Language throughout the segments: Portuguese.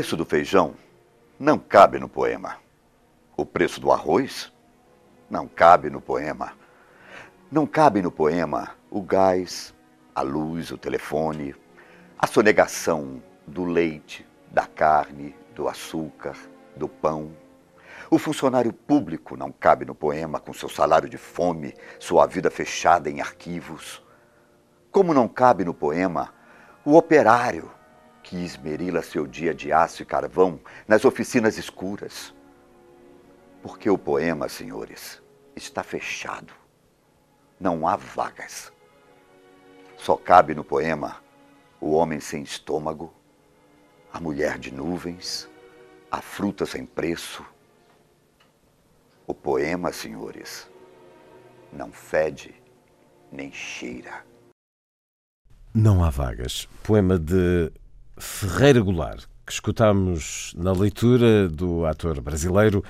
Preço do feijão não cabe no poema. O preço do arroz não cabe no poema. Não cabe no poema o gás, a luz, o telefone, a sonegação do leite, da carne, do açúcar, do pão. O funcionário público não cabe no poema com seu salário de fome, sua vida fechada em arquivos. Como não cabe no poema o operário que esmerila seu dia de aço e carvão nas oficinas escuras. Porque o poema, senhores, está fechado. Não há vagas. Só cabe no poema o homem sem estômago, a mulher de nuvens, a fruta sem preço. O poema, senhores, não fede nem cheira. Não há vagas. Poema de Ferreira Goulart, que escutamos na leitura do ator brasileiro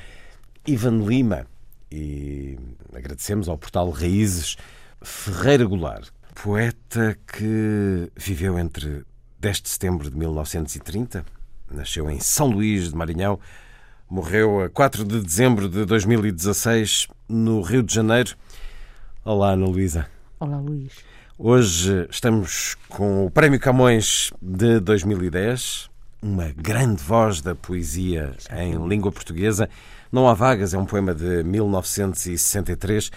Ivan Lima. E agradecemos ao portal Raízes Ferreira Goulart, poeta que viveu entre 10 de setembro de 1930, nasceu em São Luís de Maranhão, morreu a 4 de dezembro de 2016 no Rio de Janeiro. Olá, Ana Luísa. Olá, Luís. Hoje estamos com o Prémio Camões de 2010, uma grande voz da poesia em língua portuguesa. Não há vagas é um poema de 1963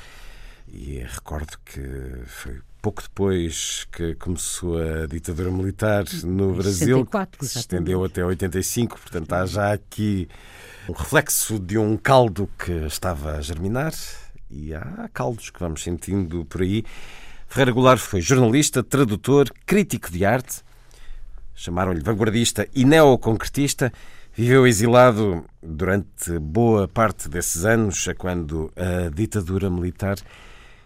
e recordo que foi pouco depois que começou a ditadura militar no Brasil, 64, que se estendeu até 85, portanto há já aqui um reflexo de um caldo que estava a germinar e há caldos que vamos sentindo por aí. Ferreira Goulart foi jornalista, tradutor, crítico de arte, chamaram-lhe vanguardista e neoconcretista. Viveu exilado durante boa parte desses anos, a quando a ditadura militar.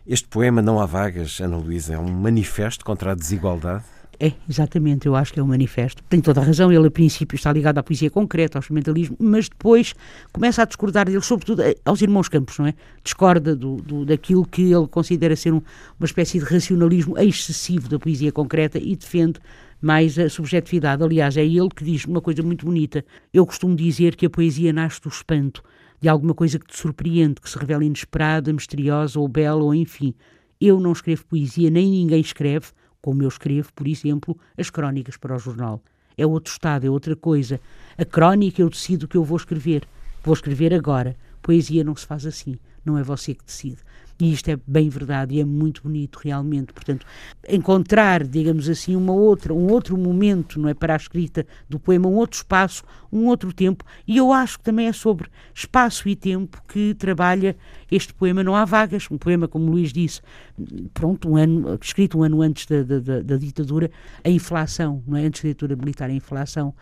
Este poema, Não Há Vagas, Ana Luísa, é um manifesto contra a desigualdade? É, exatamente, eu acho que é um manifesto. Tem toda a razão, ele a princípio está ligado à poesia concreta, ao experimentalismo, mas depois começa a discordar dele, sobretudo eh, aos irmãos Campos, não é? Discorda do, do daquilo que ele considera ser um, uma espécie de racionalismo excessivo da poesia concreta e defende mais a subjetividade. Aliás, é ele que diz uma coisa muito bonita. Eu costumo dizer que a poesia nasce do espanto, de alguma coisa que te surpreende, que se revela inesperada, misteriosa ou bela, ou enfim. Eu não escrevo poesia, nem ninguém escreve, como eu escrevo, por exemplo, as crónicas para o jornal. É outro estado, é outra coisa. A crónica eu decido o que eu vou escrever. Vou escrever agora. Poesia não se faz assim. Não é você que decide. E isto é bem verdade e é muito bonito realmente. Portanto, encontrar, digamos assim, uma outra, um outro momento, não é, para a escrita do poema, um outro espaço, um outro tempo. E eu acho que também é sobre espaço e tempo que trabalha este poema. Não há vagas. Um poema, como Luís disse, pronto, um ano, escrito um ano antes da, da, da ditadura, a inflação, não é? Antes da ditadura militar, a inflação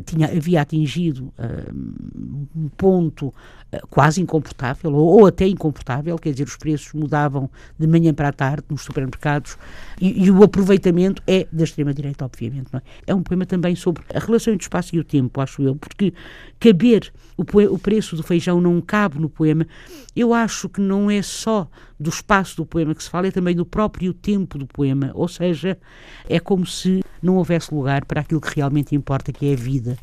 tinha, havia atingido uh, um ponto uh, quase incomportável, ou, ou, até incomportável, quer dizer, os preços mudavam de manhã para a tarde nos supermercados e, e o aproveitamento é da extrema-direita, obviamente. É? é um poema também sobre a relação entre o espaço e o tempo, acho eu, porque caber o, o preço do feijão não cabe no poema, eu acho que não é só do espaço do poema que se fala, é também do próprio tempo do poema, ou seja, é como se não houvesse lugar para aquilo que realmente importa, que é a vida.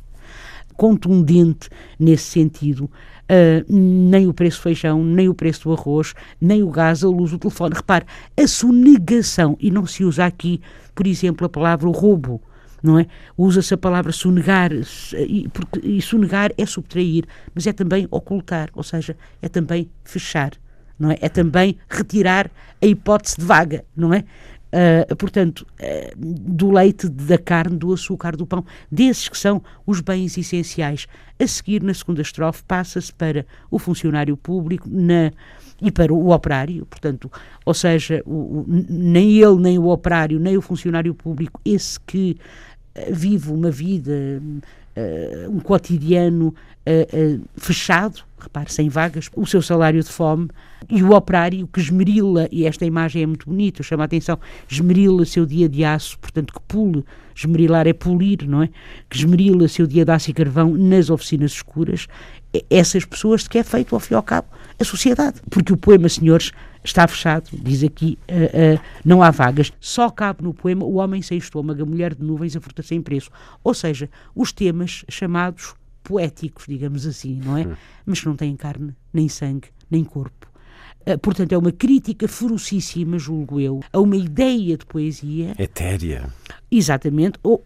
Contundente nesse sentido, uh, nem o preço do feijão, nem o preço do arroz, nem o gás, a luz, o telefone. Repare, a sonegação, e não se usa aqui, por exemplo, a palavra roubo, não é? Usa-se a palavra sonegar, e, porque, e sonegar é subtrair, mas é também ocultar, ou seja, é também fechar, não é? É também retirar a hipótese de vaga, não é? Uh, portanto, uh, do leite, da carne, do açúcar, do pão, desses que são os bens essenciais. A seguir, na segunda estrofe, passa-se para o funcionário público na, e para o operário, portanto, ou seja, o, o, nem ele, nem o operário, nem o funcionário público, esse que uh, vive uma vida, um cotidiano fechado, repare, sem vagas, o seu salário de fome, e o operário que esmerila, e esta imagem é muito bonita, chama a atenção, esmerila seu dia de aço, portanto que pule, esmerilar é polir, não é? Que esmerila seu dia de aço e carvão nas oficinas escuras, essas pessoas que é feito, ao fim e ao cabo, a sociedade. Porque o poema, senhores, está fechado, diz aqui, uh, uh, não há vagas, só cabe no poema o homem sem estômago, a mulher de nuvens, a fruta sem preço. Ou seja, os temas chamados poéticos, digamos assim, não é? Mas que não têm carne, nem sangue, nem corpo. Uh, portanto, é uma crítica ferocíssima, julgo eu, a uma ideia de poesia. Etérea. Exatamente, ou,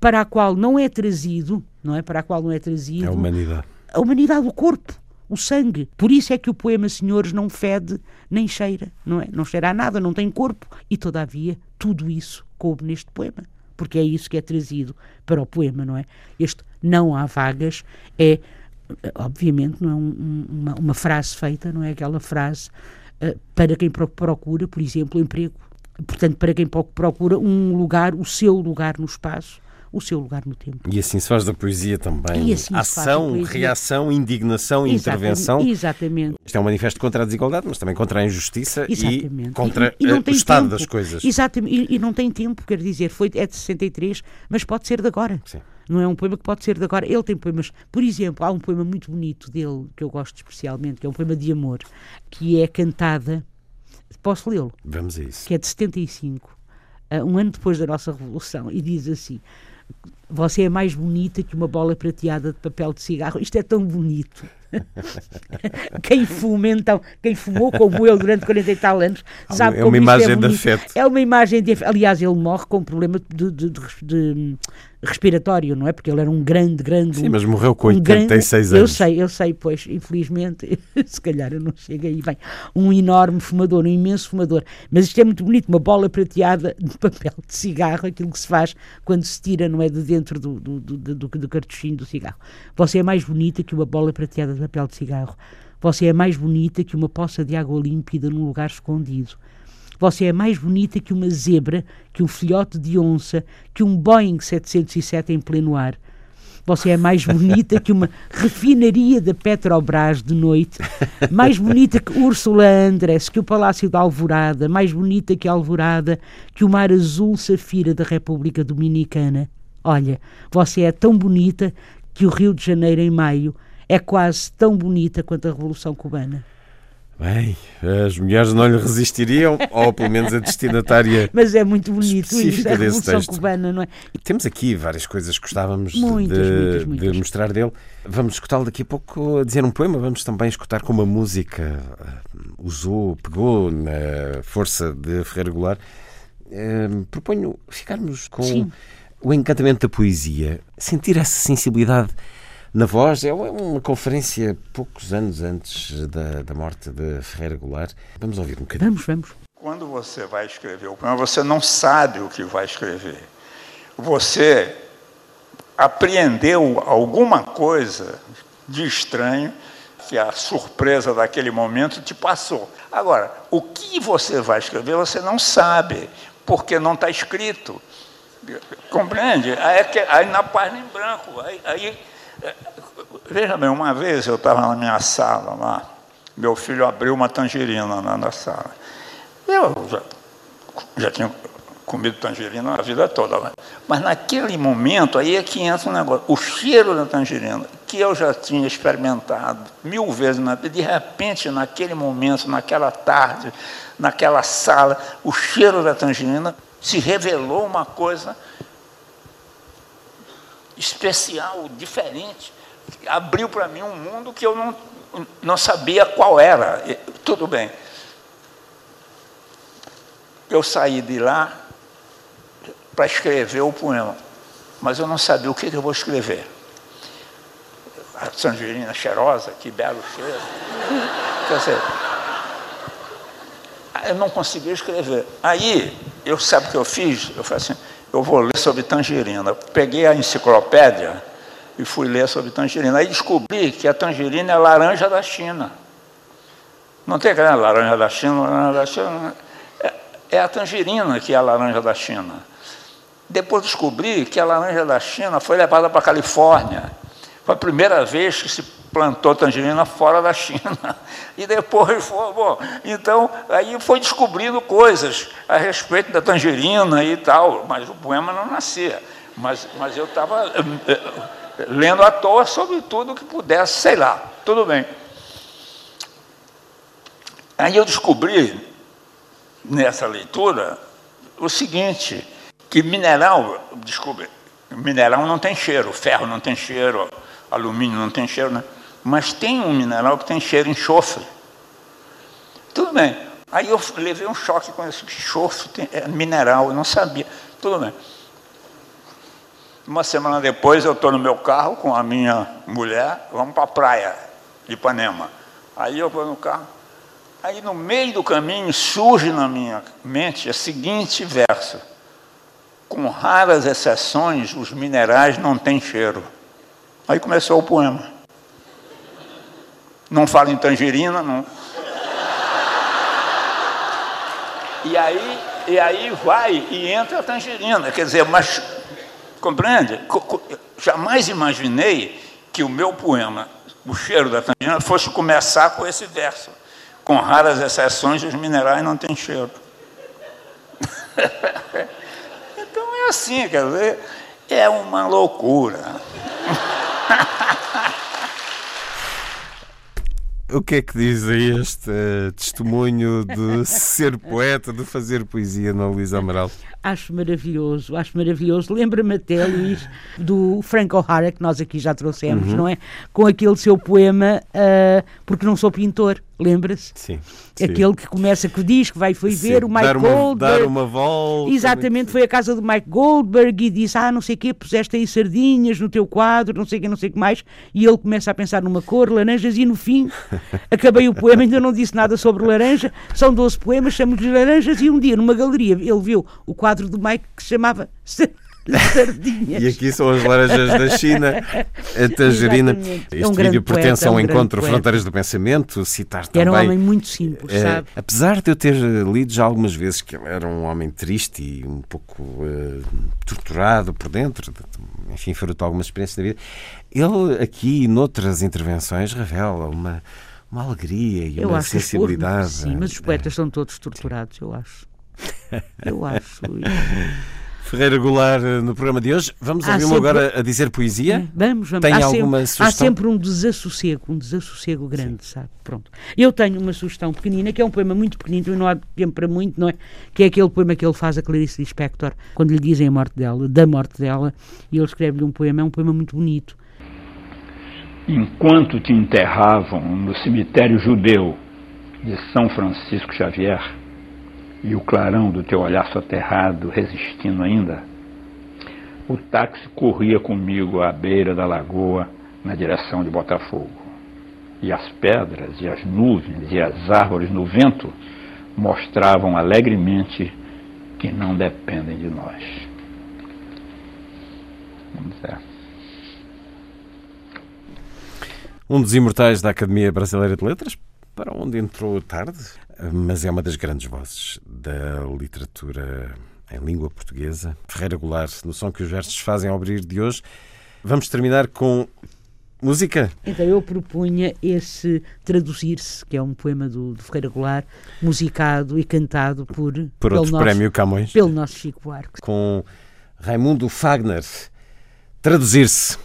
para a qual não é trazido, não é? Para a qual não é trazido. A humanidade. A humanidade, o corpo, o sangue. Por isso é que o poema Senhores não fede nem cheira, não é? Não cheira a nada, não tem corpo. E, todavia, tudo isso coube neste poema porque é isso que é trazido para o poema, não é? Este não há vagas é, obviamente, não é um, uma, uma, frase feita, não é aquela frase uh, para quem procura, por exemplo, emprego. Portanto, para quem procura um lugar, o seu lugar no espaço, o seu lugar no tempo. E assim se faz da poesia também. Assim Ação, poesia. reação, indignação e intervenção. Exatamente. Isto é um manifesto contra a desigualdade, mas também contra a injustiça exatamente. e contra e, e o estado tempo. das coisas. Exatamente. E, e, não tem tempo, quer dizer, foi, é de 63, mas pode ser de agora. Sim. Não é um poema que pode ser de agora. Ele tem poemas, por exemplo, há um poema muito bonito dele, que eu gosto especialmente, que é um poema de amor, que é cantada. Posso lê-lo? Vamos a isso. Que é de 75, uh, um ano depois da nossa Revolução, e diz assim: você é mais bonita que uma bola prateada de papel de cigarro. Isto é tão bonito. quem fuma, então, quem fumou como eu durante 40 e tal anos, sabe é como uma imagem é de afeto. É uma imagem de Aliás, ele morre com um problema de, de, de, de respiratório, não é? Porque ele era um grande, grande. Sim, mas morreu com um 86 grande, anos. Eu sei, eu sei, pois, infelizmente, se calhar eu não chego aí bem. Um enorme fumador, um imenso fumador. Mas isto é muito bonito, uma bola prateada de papel de cigarro, aquilo que se faz quando se tira, não é? De dentro do, do, do, do, do cartuchinho do cigarro. Você é mais bonita que uma bola prateada de papel de cigarro. Você é mais bonita que uma poça de água límpida num lugar escondido. Você é mais bonita que uma zebra, que um filhote de onça, que um Boeing 707 em pleno ar. Você é mais bonita que uma refinaria da Petrobras de noite, mais bonita que Úrsula Andress, que o Palácio da Alvorada, mais bonita que a Alvorada, que o mar azul safira da República Dominicana. Olha, você é tão bonita que o Rio de Janeiro em maio é quase tão bonita quanto a Revolução Cubana. Bem, as mulheres não lhe resistiriam, ou pelo menos a destinatária. Mas é muito bonito isso, a Revolução texto. Cubana, não é? Temos aqui várias coisas que gostávamos muitas, de, muitas, muitas. de, mostrar dele. Vamos escutá-lo daqui a pouco a dizer um poema, vamos também escutar como a música uh, usou, pegou na força de Ferreira Goulart. Uh, proponho ficarmos com Sim. o encantamento da poesia, sentir essa sensibilidade na voz. É uma conferência poucos anos antes da, da morte de Ferreira Goulart. Vamos ouvir um bocadinho. Vamos, vamos. Quando você vai escrever o poema, você não sabe o que vai escrever. Você apreendeu alguma coisa de estranho que a surpresa daquele momento te passou. Agora, o que você vai escrever, você não sabe, porque não está escrito. Compreende? Aí, é aí na página em branco, aí, aí Veja bem, uma vez eu estava na minha sala lá, meu filho abriu uma tangerina lá na sala. Eu já, já tinha comido tangerina a vida toda, mas naquele momento aí é que entra um negócio, o cheiro da tangerina, que eu já tinha experimentado mil vezes, na, de repente, naquele momento, naquela tarde, naquela sala, o cheiro da tangerina se revelou uma coisa especial, diferente. Abriu para mim um mundo que eu não, não sabia qual era. Tudo bem. Eu saí de lá para escrever o poema, mas eu não sabia o que, que eu vou escrever. A tangerina cheirosa, que belo cheiro. Quer dizer, eu não conseguia escrever. Aí, eu sabe o que eu fiz? Eu falei assim, eu vou ler sobre tangerina. Peguei a enciclopédia e fui ler sobre tangerina. Aí descobri que a tangerina é laranja da China. Não tem aquela laranja da China, laranja da China. É, é a tangerina que é a laranja da China. Depois descobri que a laranja da China foi levada para a Califórnia. Foi a primeira vez que se plantou tangerina fora da China. E depois foi, bom, então aí foi descobrindo coisas a respeito da tangerina e tal, mas o poema não nascia. Mas, mas eu estava eh, eh, lendo à toa sobre tudo que pudesse, sei lá, tudo bem. Aí eu descobri nessa leitura o seguinte, que mineral, desculpe, mineral não tem cheiro, ferro não tem cheiro, alumínio não tem cheiro, né? Mas tem um mineral que tem cheiro enxofre. Tudo bem. Aí eu levei um choque com esse enxofre, tem, é mineral, eu não sabia. Tudo bem. Uma semana depois eu estou no meu carro com a minha mulher, vamos para a praia de Ipanema. Aí eu vou no carro. Aí no meio do caminho surge na minha mente o seguinte verso. Com raras exceções, os minerais não têm cheiro. Aí começou o poema. Não fala em tangerina, não. E aí, e aí vai e entra a tangerina. Quer dizer, mas compreende? Jamais imaginei que o meu poema, O Cheiro da Tangerina, fosse começar com esse verso. Com raras exceções, os minerais não têm cheiro. então é assim, quer dizer, é uma loucura. O que é que diz a este uh, testemunho de ser poeta, de fazer poesia na Luísa Amaral? Acho maravilhoso, acho maravilhoso. Lembra-me até, Luís, do Frank O'Hara, que nós aqui já trouxemos, uhum. não é? Com aquele seu poema uh, Porque Não Sou Pintor, lembra-se? Sim. Aquele que começa, que diz que vai foi Sim, ver o Mike dar uma, Goldberg. Dar uma volta. Exatamente, foi à casa do Mike Goldberg e disse: Ah, não sei o quê, puseste aí sardinhas no teu quadro, não sei o quê, não sei o que mais. E ele começa a pensar numa cor, laranjas, e no fim acabei o poema, ainda não disse nada sobre laranja. São 12 poemas, chamamos-lhe laranjas. E um dia, numa galeria, ele viu o quadro do Mike que chamava Sardinhas. E aqui são as laranjas da China, a tangerina. Este é um vídeo pertence poeta, ao um encontro poeta. Fronteiras do Pensamento, citar também. Era um homem muito simples, eh, sabe? Apesar de eu ter lido já algumas vezes que ele era um homem triste e um pouco uh, torturado por dentro, enfim, fruto de algumas experiências da vida, ele aqui, noutras intervenções, revela uma, uma alegria e eu uma sensibilidade. Sim, mas os poetas são todos torturados, eu acho. Eu acho. Ferreira Goulart no programa de hoje. Vamos Há ouvi-lo sempre- agora a dizer poesia. Vamos, vamos. Tem há alguma sempre, sugestão? Há sempre um desassossego, um desassossego grande, sabe? Pronto. Eu tenho uma sugestão pequenina, que é um poema muito pequenino, e não há tempo para muito, não é? Que é aquele poema que ele faz a Clarice Lispector, quando lhe dizem a morte dela, da morte dela, e ele escreve-lhe um poema, é um poema muito bonito. Enquanto te enterravam no cemitério judeu de São Francisco Xavier e o clarão do teu olhar soterrado resistindo ainda, o táxi corria comigo à beira da lagoa na direção de Botafogo. E as pedras, e as nuvens, e as árvores no vento mostravam alegremente que não dependem de nós. Vamos ver. Um dos imortais da Academia Brasileira de Letras, para onde entrou tarde, mas é uma das grandes vozes da literatura em língua portuguesa. Ferreira Goulart, no som que os versos fazem ao abrir de hoje. Vamos terminar com música. Então eu propunha esse Traduzir-se, que é um poema do, do Ferreira Goulart, musicado e cantado por, Por outro nosso, prémio Camões. pelo nosso Chico Buarque. Com Raimundo Fagner. Traduzir-se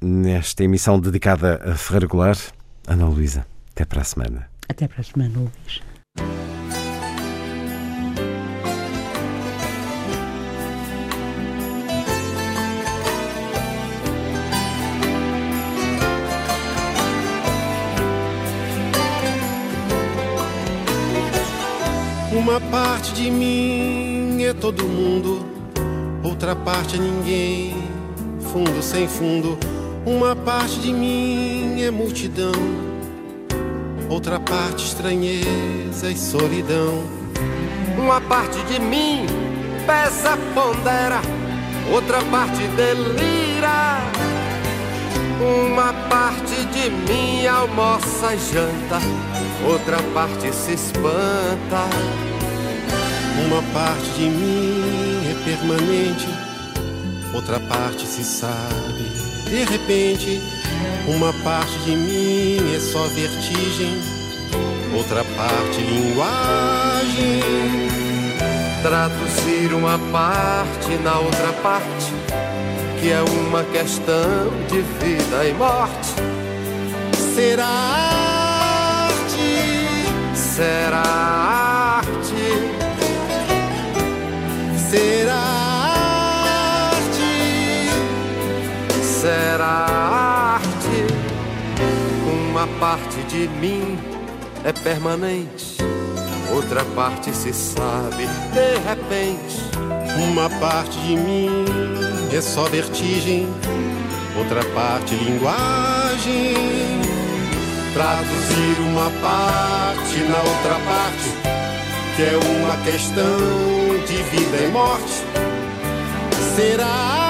nesta emissão dedicada a Ferreira Goulart. Ana Luísa, até para a semana. Até para a semana, Luís. Uma parte de mim é todo mundo, outra parte é ninguém, fundo sem fundo. Uma parte de mim é multidão, outra parte estranheza e solidão. Uma parte de mim pesa, pondera, outra parte delira. Uma parte de mim almoça e janta, outra parte se espanta. Uma parte de mim é permanente, outra parte se sabe. De repente, uma parte de mim é só vertigem, outra parte linguagem. Traduzir uma parte na outra parte, que é uma questão de vida e morte. Será arte, será parte de mim é permanente, outra parte se sabe de repente. Uma parte de mim é só vertigem, outra parte linguagem. Traduzir uma parte na outra parte, que é uma questão de vida e morte. Será